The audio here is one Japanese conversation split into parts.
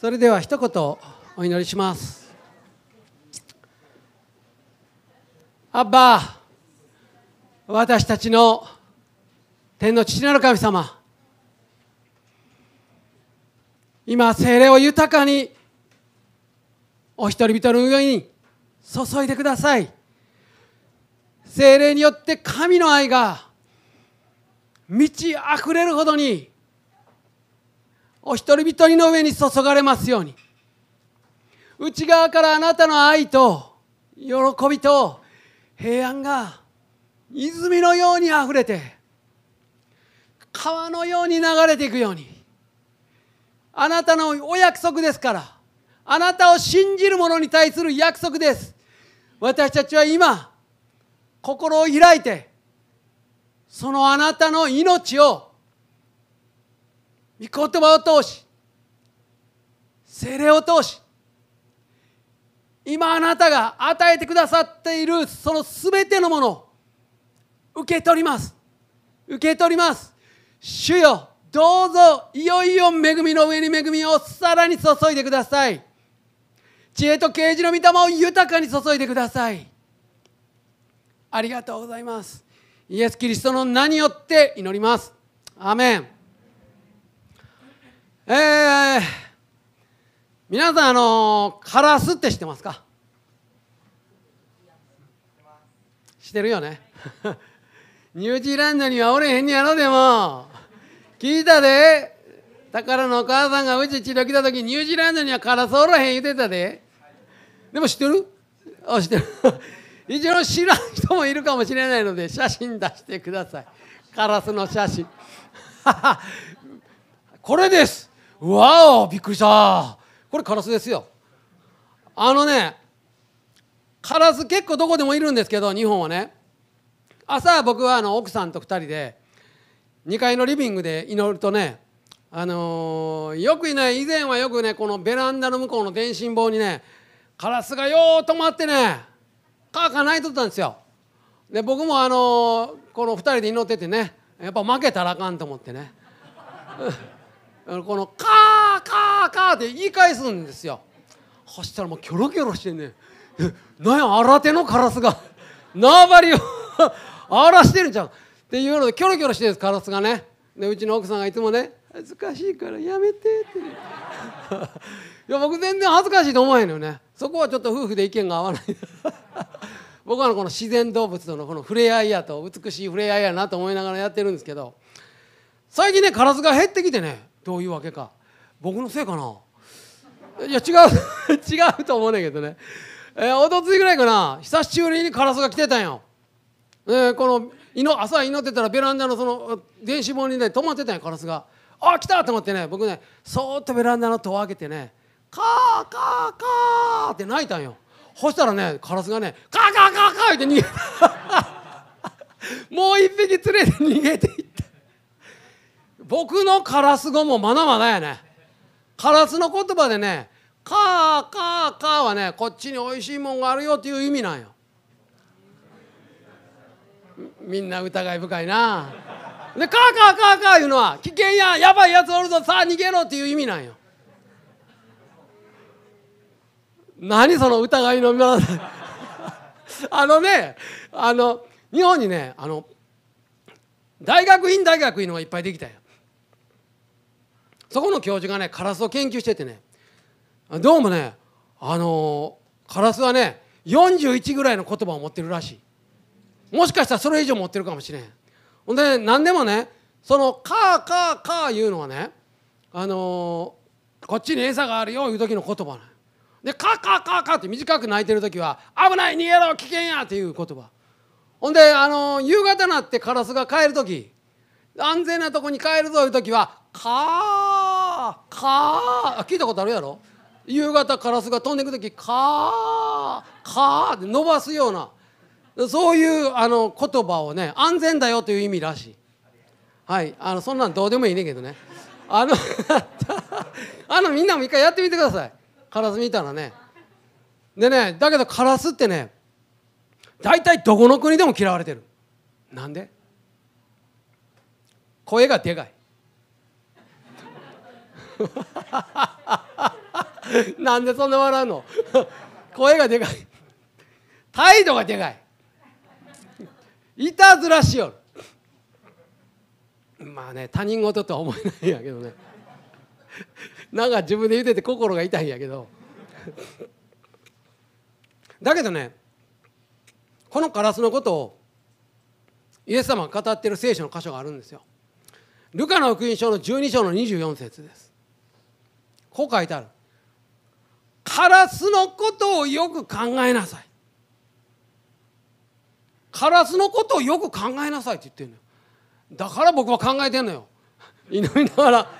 それでは一言お祈りします。アッバー私たちの天の父なる神様。今精霊を豊かにお一人一人の上に注いでください。精霊によって神の愛が満ち溢れるほどにお一人一人の上に注がれますように。内側からあなたの愛と喜びと平安が泉のようにあふれて川のように流れていくように。あなたのお約束ですからあなたを信じる者に対する約束です。私たちは今心を開いてそのあなたの命を御言葉を通し精霊を通し今あなたが与えてくださっているその全てのものを受け取ります。受け取ります。主よどうぞいよいよ恵みの上に恵みをさらに注いでください。知恵と啓示の御霊を豊かに注いでください。ありがとうございます。イエス・キリストの名によって祈ります。アメン。えー、皆さんあのカラスって知ってますか？知ってるよね？ニュージーランドにはおれへんやろでも。聞いたで。宝のお母さんがうち治療来た時ニュージーランドにはカラスおらへん言うてたで。でも知ってる？あ知ってる。一応知らん人もいるかもしれないので写真出してください。カラスの写真。これです。わおびっくりした。これカラスですよ。あのねカラス結構どこでもいるんですけど日本はね。朝僕はあの奥さんと2人で2階のリビングで祈るとねあのー、よくね以前はよくねこのベランダの向こうの電信棒にねカラスがよう止まってねカーカー泣いとったんですよ。で僕もあのー、この2人で祈っててねやっぱ負けたらあかんと思ってね。このカーカーカーって言い返すんですよ。そしたらもうキョロキョロしてねなんや新手のカラスが。縄張りを荒らしてるんちゃうっていうのでキョロキョロしてるんですカラスがね。でうちの奥さんがいつもね「恥ずかしいからやめて」って。いや僕全然恥ずかしいと思わへんのよね。そこはちょっと夫婦で意見が合わない。僕はこの自然動物とのこの触れ合いやと美しい触れ合いやなと思いながらやってるんですけど。最近ねカラスが減ってきてね。どういうわけか。僕のせいかな。いや違う。違うと思うねんけどね。えー、おとついぐらいかな。久しぶりにカラスが来てたんよ、えー、この朝祈ってたらベランダのその電子棒にね止まってたんやカラスが。あ来たと思ってね。僕ねそっとベランダの戸を開けてねカーカーカーって泣いたんよ。そしたらねカラスがねカーカーカーカーって逃げた。もう一匹連れて逃げていった。僕のカラス語もまだまだやね。カラスの言葉でねカーカーカーはねこっちにおいしいもんがあるよっていう意味なんよ。みんな疑い深いな。でカーカーカーカーいうのは危険ややばいやつおるぞさあ逃げろっていう意味なんよ。何その疑いの あのねあの日本にねあの大学院大学いうのがいっぱいできたよ。そこの教授がねカラスを研究しててねどうもねあのカラスはね41ぐらいの言葉を持ってるらしい。もしかしたらそれ以上持ってるかもしれん。ほんで何でもねその「カーカーカー」いうのはねあのこっちに餌があるよいう時の言葉なで「カーカーカーカー」って短く鳴いてる時は「危ない逃げろ危険や」っていう言葉。ほんであの夕方になってカラスが帰る時安全なとこに帰るぞいう時は「カーカー」聞いたことあるやろ？夕方カラスが飛んでいく時「カーカー」って伸ばすようなそういうあの言葉をね安全だよという意味らしい。はいあのそんなんどうでもいいねんけどね。あの あのみんなも一回やってみてください。カラス見たらね。でねだけどカラスってね大体どこの国でも嫌われてる。なんで？声がでかい。なんでそんな笑うの？声がでかい。態度がでかい。いたずらしよる。まあね他人事とは思えないんやけどね。なんか自分で言うてて心が痛いんやけど。だけどねこのカラスのことをイエス様が語っている聖書の箇所があるんですよ。ルカの福音書の12章の24節です。こう書いてある。カラスのことをよく考えなさい。カラスのことをよく考えなさいって言ってるのよ。だから僕は考えてんのよ。祈りながら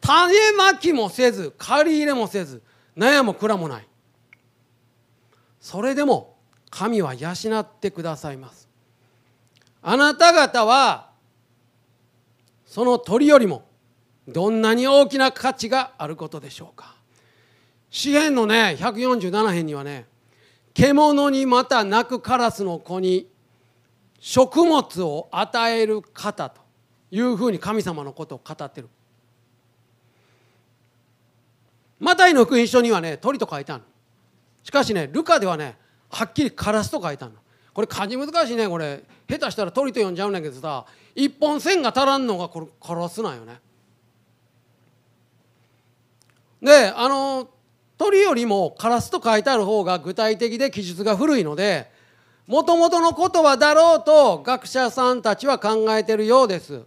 種まきもせず借り入れもせず悩も蔵もない。それでも神は養ってくださいます。あなた方はその鳥よりもどんなに大きな価値があることでしょうか。詩篇のね147編にはね獣にまた鳴くカラスの子に食物を与える方というふうに神様のことを語ってる。マタイの福音書にはね鳥と書いてあるしかしねルカではねはっきりカラスと書いてあるこれ漢字難しいねこれ。下手したら鳥と呼んじゃうんだけどさ一本線が足らんのがこれカラスなんよね。であの鳥よりもカラスと書いてある方が具体的で記述が古いのでもともとの言葉だろうと学者さんたちは考えてるようです。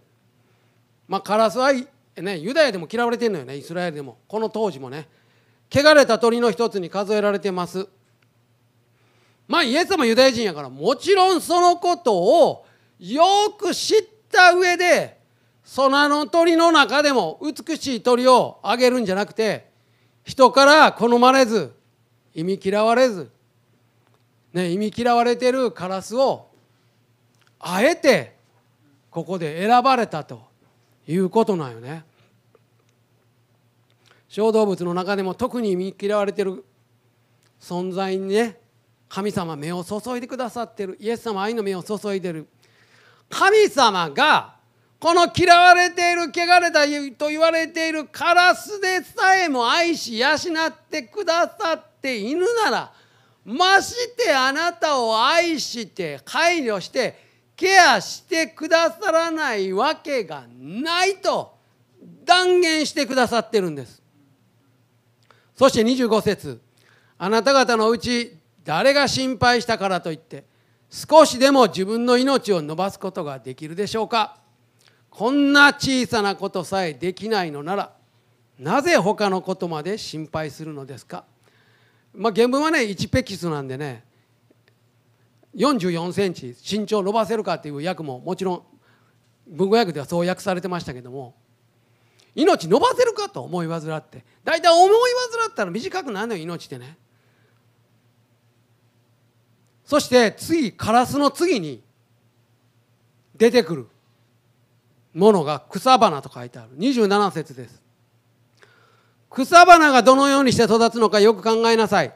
まあカラスはねユダヤでも嫌われてるのよねイスラエルでも。この当時もね。汚れた鳥の一つに数えられてます。まあイエス様ユダヤ人やからもちろんそのことをよく知った上で空の鳥の中でも美しい鳥をあげるんじゃなくて人から好まれず忌み嫌われず、ね、忌み嫌われてるカラスをあえてここで選ばれたということなんよね。小動物の中でも特に忌み嫌われてる存在にね神様目を注いでくださってるイエス様愛の目を注いでる神様がこの嫌われている汚れたと言われているカラスでさえも愛し養ってくださっているならましてあなたを愛して配慮してケアしてくださらないわけがないと断言してくださってるんです。そして25節あなた方のうち誰が心配したからといって少しでも自分の命を伸ばすことができるでしょうか？こんな小さなことさえできないのならなぜ他のことまで心配するのですか？まあ原文はね1ペキスなんでね44センチ身長伸ばせるかっていう訳ももちろん文語訳ではそう訳されてましたけども命伸ばせるかと思い煩って大体思い煩ったら短くなるのよ命ってね。そして次カラスの次に出てくる。ものが草花と書いてある。27節です。草花がどのようにして育つのかよく考えなさい。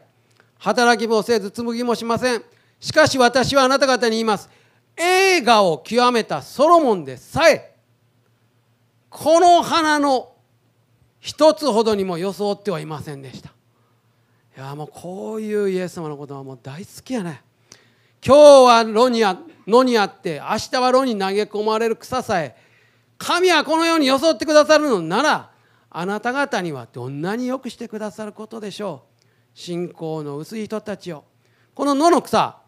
働きもせず紡ぎもしません。しかし私はあなた方に言います。映画を極めたソロモンでさえこの花の一つほどにも装ってはいませんでした。いやもうこういうイエス様のことはもう大好きやね。今日は野にあ野にあって明日は野に投げ込まれる草さえ神はこのように装ってくださるのならあなた方にはどんなによくしてくださることでしょう。信仰の薄い人たちを。この野の草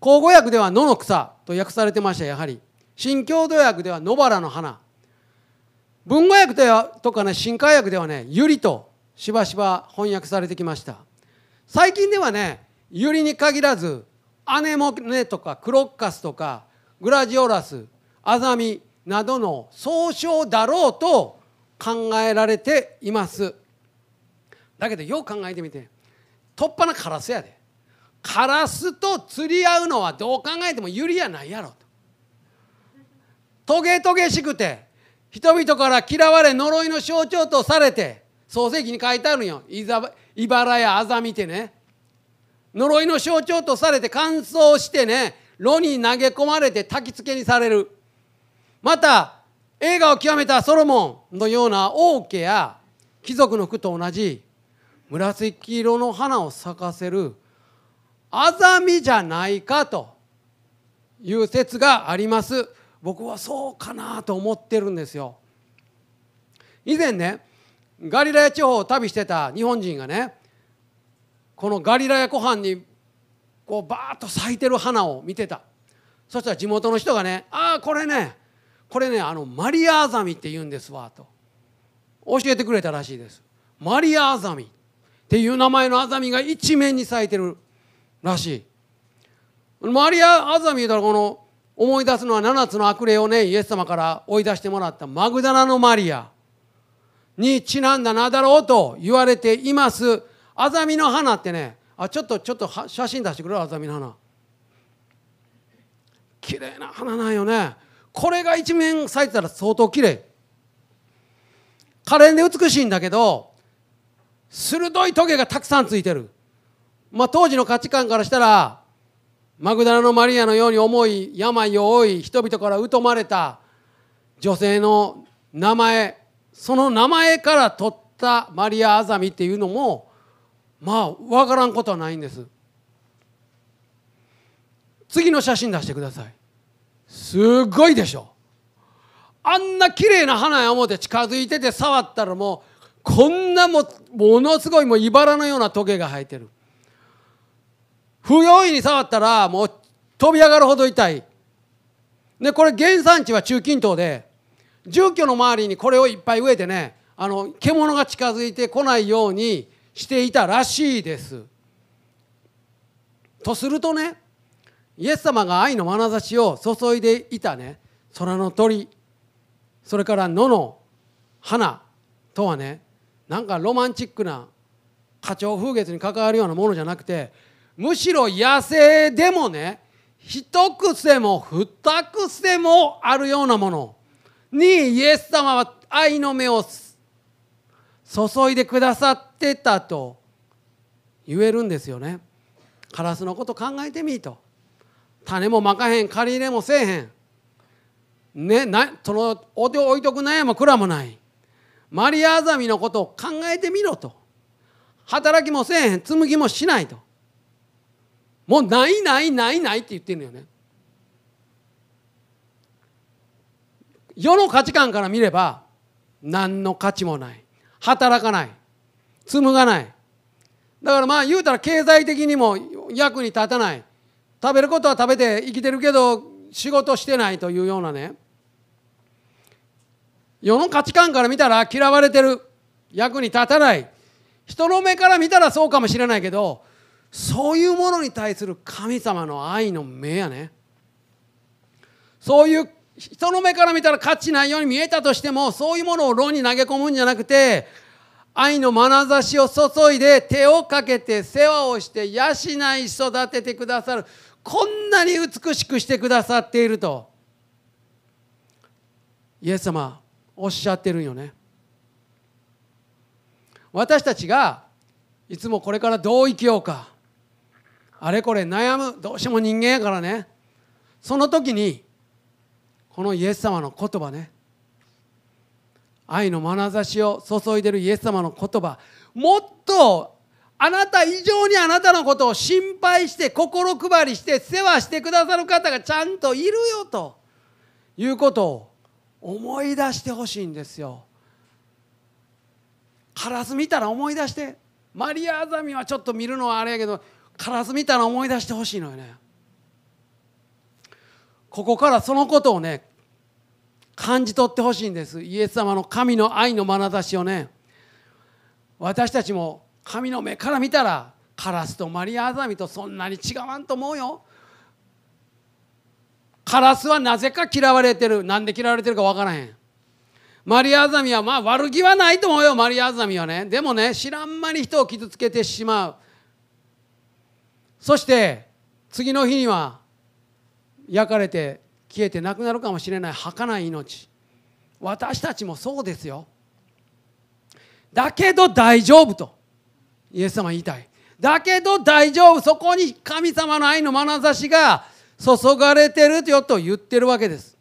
口語訳では野の草と訳されてましたやはり新郷土訳では野原の花。文語訳ではとかね新海訳ではねゆりとしばしば翻訳されてきました。最近ではねゆりに限らずアネモネとかクロッカスとかグラジオラスアザミなどの総称だろうと考えられています。だけどよく考えてみて。突破なカラスやで。カラスと釣り合うのはどう考えてもユリやないやろと。トゲトゲしくて人々から嫌われ呪いの象徴とされて創世記に書いてあるんよ。いばらやあざみてね。呪いの象徴とされて乾燥してね炉に投げ込まれて焚き付けにされる。また映画を極めたソロモンのような王家や貴族の服と同じ紫色の花を咲かせるアザミじゃないかという説があります。僕はそうかなと思ってるんですよ。以前ねガリラヤ地方を旅してた日本人がねこのガリラヤ湖畔にこうバーッと咲いてる花を見てた。そしたら地元の人がね「ああこれねこれねあのマリアアザミって言うんですわ」と。教えてくれたらしいです。マリアアザミっていう名前のアザミが一面に咲いてるらしい。マリア・アザミ言うたらこの思い出すのは7つの悪霊をねイエス様から追い出してもらったマグダラのマリアにちなんだ名だろうと言われています。アザミの花ってねあちょっとちょっと写真出してくれアザミの花。綺麗な花なんよね。これが一面咲いてたら相当綺麗。可憐で美しいんだけど鋭いトゲがたくさんついてる。まあ、当時の価値観からしたらマグダラのマリアのように重い病を負い人々から疎まれた女性の名前その名前から取ったマリア・アザミっていうのもまあ分からんことはないんです。次の写真出してください。すごいでしょ。あんな綺麗な花や思て近づいてて触ったらもうこんなもものすごいもう茨のようなトゲが生えてる。不用意に触ったらもう飛び上がるほど痛い。でこれ原産地は中近東で住居の周りにこれをいっぱい植えてねあの獣が近づいてこないようにしていたらしいです。とするとねイエス様が愛の眼差しを注いでいたね。空の鳥。それから野の花とはねなんかロマンチックな花鳥風月に関わるようなものじゃなくてむしろ野生でもね一癖も二癖もあるようなもの。にイエス様は愛の目を注いでくださってたと言えるんですよね。カラスのこと考えてみと。種もまかへん借り入れもせえへん。ねなそのお手置いとく悩も蔵もない。マリア・アザミのことを考えてみろと。働きもせえへん紡ぎもしないと。もうないないないないって言ってるのよね。世の価値観から見れば何の価値もない。働かない。紡がない。だからまあ言うたら経済的にも役に立たない。食べることは食べて生きてるけど仕事してないというようなね。世の価値観から見たら嫌われてる役に立たない。人の目から見たらそうかもしれないけどそういうものに対する神様の愛の目やね。そういう人の目から見たら価値ないように見えたとしてもそういうものを炉に投げ込むんじゃなくて愛の眼差しを注いで手をかけて世話をして養い育ててくださる。こんなに美しくしてくださっていると。イエス様おっしゃってるんよね。私たちがいつもこれからどう生きようか。あれこれ悩む。どうしても人間やからね。その時にこのイエス様の言葉ね。愛の眼差しを注いでるイエス様の言葉。もっとあなた以上にあなたのことを心配して心配りして世話してくださる方がちゃんといるよということを思い出してほしいんですよ。カラス見たら思い出してマリアアザミはちょっと見るのはあれやけどカラス見たら思い出してほしいのよね。ここからそのことをね感じ取ってほしいんです。イエス様の神の愛の眼差しをね。私たちも神の目から見たらカラスとマリアアザミとそんなに違わんと思うよ。カラスはなぜか嫌われてる。なんで嫌われてるか分からへん。マリアアザミはまあ悪気はないと思うよ。マリアアザミはね。でもね知らん間に人を傷つけてしまう。そして次の日には焼かれて消えてなくなるかもしれない。儚い命。私たちもそうですよ。だけど大丈夫と。イエス様言いたい。だけど大丈夫そこに神様の愛の眼差しが注がれてるよと言ってるわけです。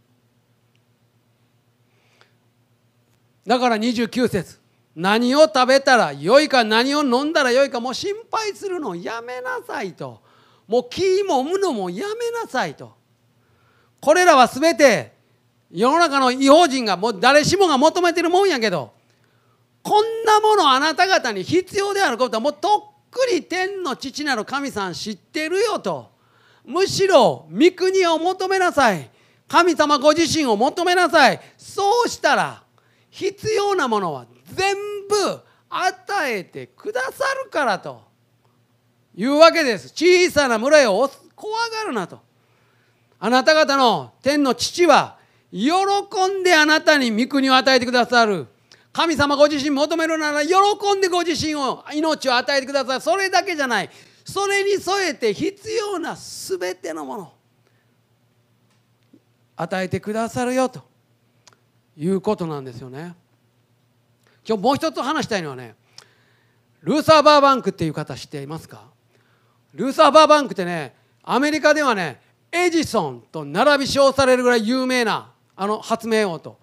だから29節。何を食べたらよいか何を飲んだらよいかもう心配するの。やめなさいと。もう気もむのもやめなさいと。これらは全て世の中の違法人がもう誰しもが求めてるもんやけど。こんなものあなた方に必要であることはもうとっくり天の父なる神さん知ってるよと。むしろ御国を求めなさい。神様ご自身を求めなさい。そうしたら必要なものは全部与えてくださるからと。いうわけです。小さな村を怖がるなと。あなた方の天の父は喜んであなたに御国を与えてくださる。神様ご自身求めるなら喜んでご自身を命を与えてください。それだけじゃない。それに添えて必要な全てのもの与えてくださるよと。いうことなんですよね。今日もう一つ話したいのはねルーサー・バーバンクっていう方知っていますか？ルーサー・バーバンクってねアメリカではねエジソンと並び称されるぐらい有名なあの発明王と。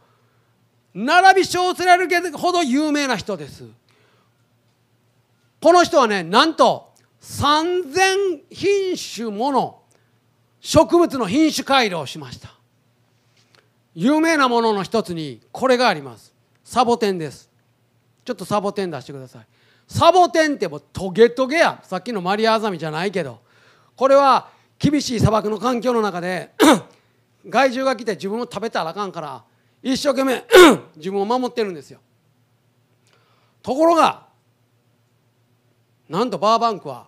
並び称せられるほど有名な人です。この人はねなんと3,000品種もの植物の品種改良をしました。有名なものの一つにこれがあります。サボテンです。ちょっとサボテン出してください。サボテンってもうトゲトゲや。さっきのマリアアザミじゃないけどこれは厳しい砂漠の環境の中で 害獣が来て自分を食べたらあかんから一生懸命自分を守ってるんですよ。ところがなんとバーバンクは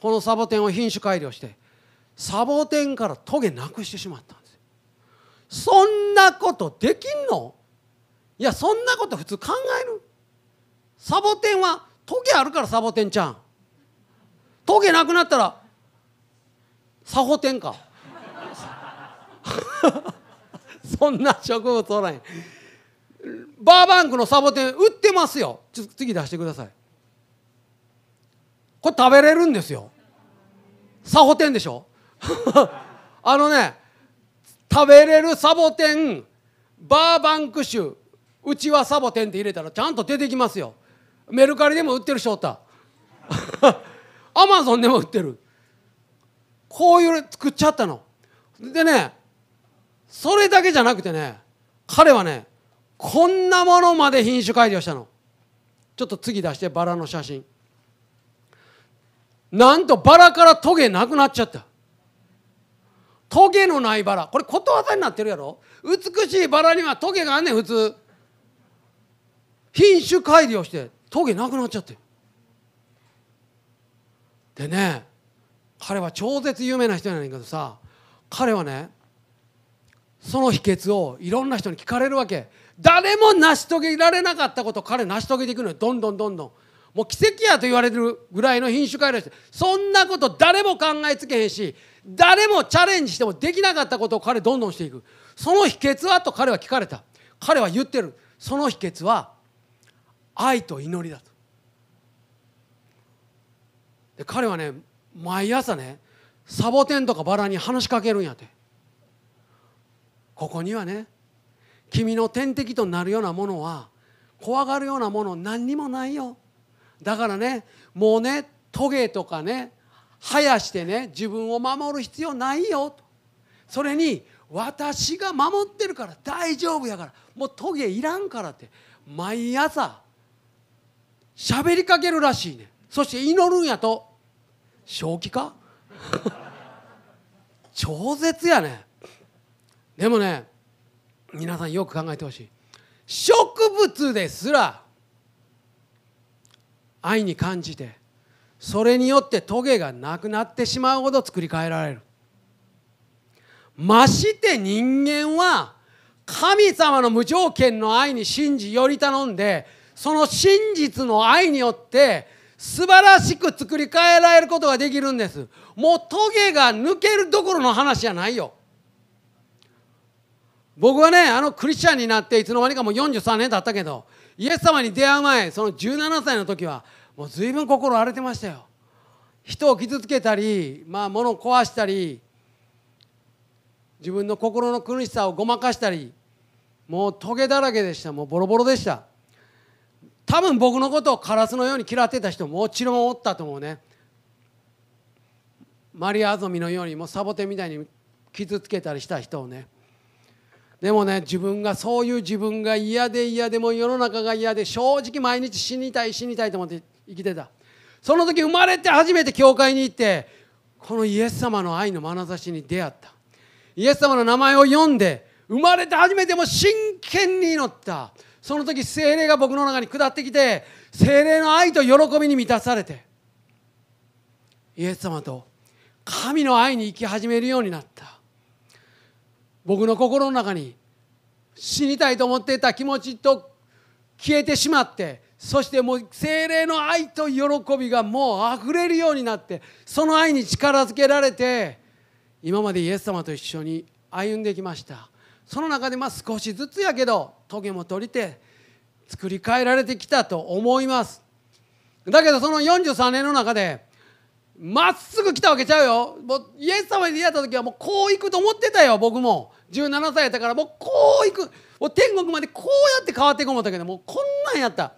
このサボテンを品種改良してサボテンからトゲなくしてしまったんですそんなことできんの？いやそんなこと普通考える？サボテンはトゲあるからサボテンちゃん。トゲなくなったらサホテンか。そんな植物おらへん。バーバンクのサボテン売ってますよ。ちょ次出してください。これ食べれるんですよ。サホテンでしょ。あのね食べれるサボテンバーバンク種うちはサボテンって入れたらちゃんと出てきますよ。メルカリでも売ってる翔太 アマゾンでも売ってる。こういう作っちゃったの。でねそれだけじゃなくてね彼はねこんなものまで品種改良したの。ちょっと次出してバラの写真。なんとバラからトゲなくなっちゃった。トゲのないバラ。これことわざになってるやろ？美しいバラにはトゲがあんねん普通。品種改良してトゲなくなっちゃって。でね彼は超絶有名な人やねんけどさ彼はねその秘訣をいろんな人に聞かれるわけ。誰も成し遂げられなかったことを彼成し遂げていくのよ。どんどんどんどん。もう奇跡やと言われるぐらいの品種改良してそんなこと誰も考えつけへんし誰もチャレンジしてもできなかったことを彼どんどんしていく。その秘訣はと彼は聞かれた。彼は言ってる。その秘訣は愛と祈りだと。で彼はね毎朝ねサボテンとかバラに話しかけるんやって。ここにはね君の天敵となるようなものは怖がるようなもの何にもないよ。だからねもうねトゲとかね生やしてね自分を守る必要ないよ。とそれに私が守ってるから大丈夫やからもうトゲいらんからって毎朝喋りかけるらしいね。そして祈るんやと。正気か？超絶やね。でもね皆さんよく考えてほしい。植物ですら愛に感じてそれによってトゲがなくなってしまうほど作り変えられる。まして人間は神様の無条件の愛に信じより頼んでその真実の愛によって素晴らしく作り変えられることができるんです。もうトゲが抜けるどころの話じゃないよ。僕はねあのクリスチャンになっていつの間にかもう43年経ったけどイエス様に出会う前その17歳の時はもう随分心荒れてましたよ。人を傷つけたり、まあ、物を壊したり自分の心の苦しさをごまかしたりもうトゲだらけでした。もうボロボロでした。多分僕のことをカラスのように嫌ってた人ももちろんおったと思うね。マリア・アゾミのようにもうサボテンみたいに傷つけたりした人をね。でもね自分がそういう自分が嫌で嫌でも世の中が嫌で正直毎日死にたい死にたいと思って生きてた。その時生まれて初めて教会に行ってこのイエス様の愛の眼差しに出会った。イエス様の名前を読んで生まれて初めても真剣に祈った。その時精霊が僕の中に下ってきて精霊の愛と喜びに満たされてイエス様と神の愛に生き始めるようになった。僕の心の中に死にたいと思っていた気持ちと消えてしまってそしてもう精霊の愛と喜びがもう溢れるようになってその愛に力づけられて今までイエス様と一緒に歩んできました。その中でまあ少しずつやけど棘も取りて作り変えられてきたと思います。だけどその43年の中でまっすぐ来たわけちゃうよ。もうイエス様に出会った時はもうこう行くと思ってたよ僕も。17歳やったからもうこう行く。もう天国までこうやって変わっていこう思ったけどもうこんなんやった。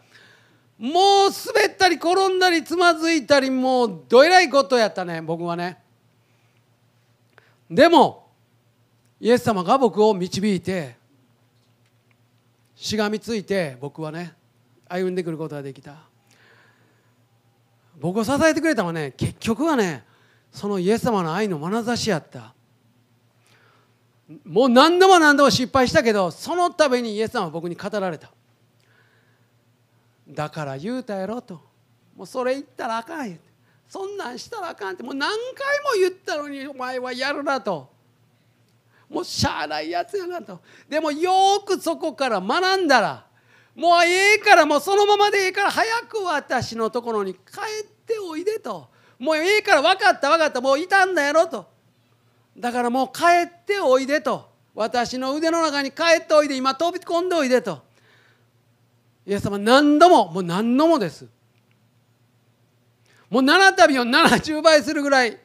もう滑ったり転んだりつまずいたりもうどえらいことやったね僕はね。でもイエス様が僕を導いてしがみついて僕はね歩んでくることができた。僕を支えてくれたのはね結局はねそのイエス様の愛の眼差しやった。もう何度も何度も失敗したけどそのためにイエス様は僕に語られた。だから言うたやろと。もうそれ言ったらあかん言って。そんなんしたらあかんって。もう何回も言ったのにお前はやるなと。もうしゃあないやつやなと。でもよくそこから学んだらもうええからもうそのままでええから早く私のところに帰っておいでと。もうええから分かった分かった。もういたんだやろと。だからもう帰っておいでと。私の腕の中に帰っておいで。今飛び込んでおいでと。イエス様何度も。もう何度もです。もう7旅を70倍するぐらい。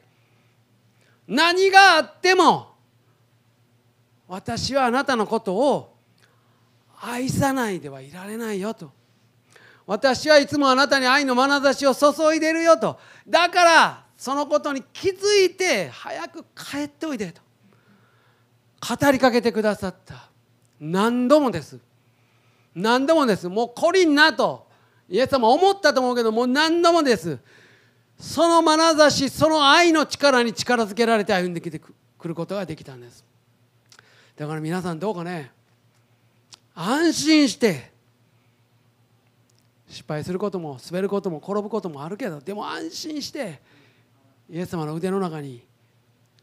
何があっても。私はあなたのことを愛さないではいられないよと。私はいつもあなたに愛の眼差しを注いでるよと。だからそのことに気づいて早く帰っておいでと。語りかけてくださった。何度もです。何度もです。もう懲りんなと。イエス様思ったと思うけどもう何度もです。その眼差しその愛の力に力づけられて歩んできてくることができたんです。だから皆さんどうかね。安心して失敗することも滑ることも転ぶこともあるけどでも安心してイエス様の腕の中に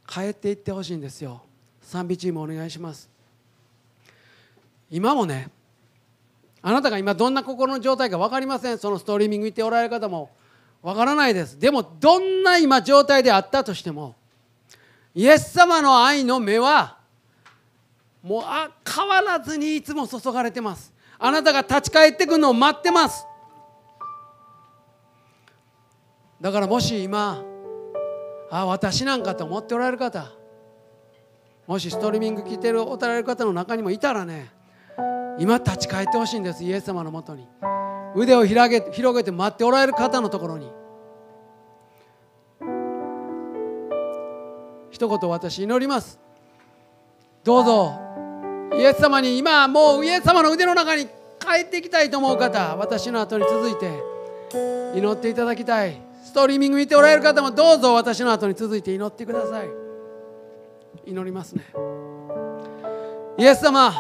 帰っていってほしいんですよ。賛美チームお願いします。今もねあなたが今どんな心の状態か分かりません。そのストリーミング行っておられる方も分からないです。でもどんな今状態であったとしてもイエス様の愛の目はもうあ変わらずにいつも注がれてます。あなたが立ち返ってくるのを待ってます。だからもし今あ私なんかと思っておられる方もしストリーミング聞いてるおられる方の中にもいたらね今立ち返ってほしいんですイエス様のもとに。腕を広げ広げて待っておられる方のところに。一言私祈ります。どうぞ。イエス様に今もうイエス様の腕の中に帰っていきたいと思う方私の後に続いて祈っていただきたい。ストリーミング見ておられる方もどうぞ私の後に続いて祈ってください。祈りますね。イエス様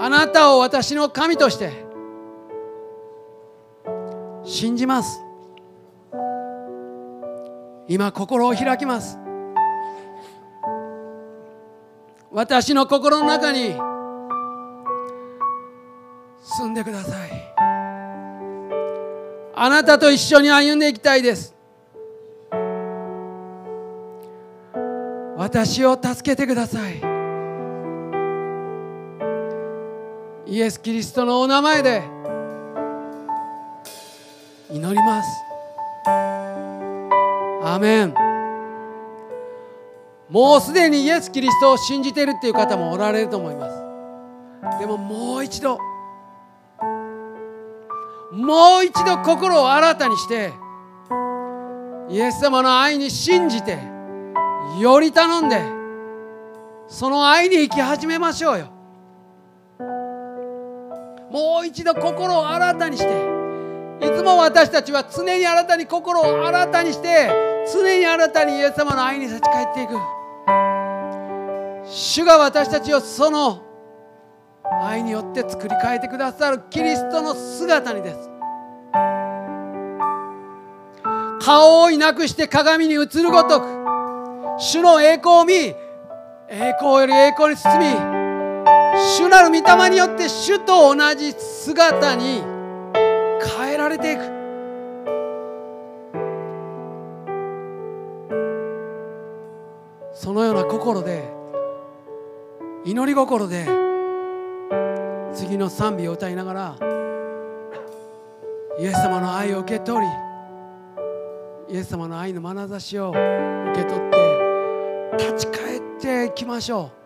あなたを私の神として信じます。今心を開きます。私の心の中に住んでください。あなたと一緒に歩んでいきたいです。私を助けてください。イエス・キリストのお名前で祈ります。アメン。もうすでにイエス・キリストを信じているっていう方もおられると思います。でももう一度もう一度心を新たにしてイエス様の愛に信じてより頼んでその愛に生き始めましょうよ。もう一度心を新たにしていつも私たちは常に新たに心を新たにして常に新たにイエス様の愛に立ち返っていく。主が私たちをその愛によって作り変えてくださるキリストの姿にです。顔をいなくして鏡に映るごとく主の栄光を見栄光より栄光に進み主なる御霊によって主と同じ姿にられていく。そのような心で祈り心で次の賛美を歌いながらイエス様の愛を受け取りイエス様の愛の眼差しを受け取って立ち返っていきましょう。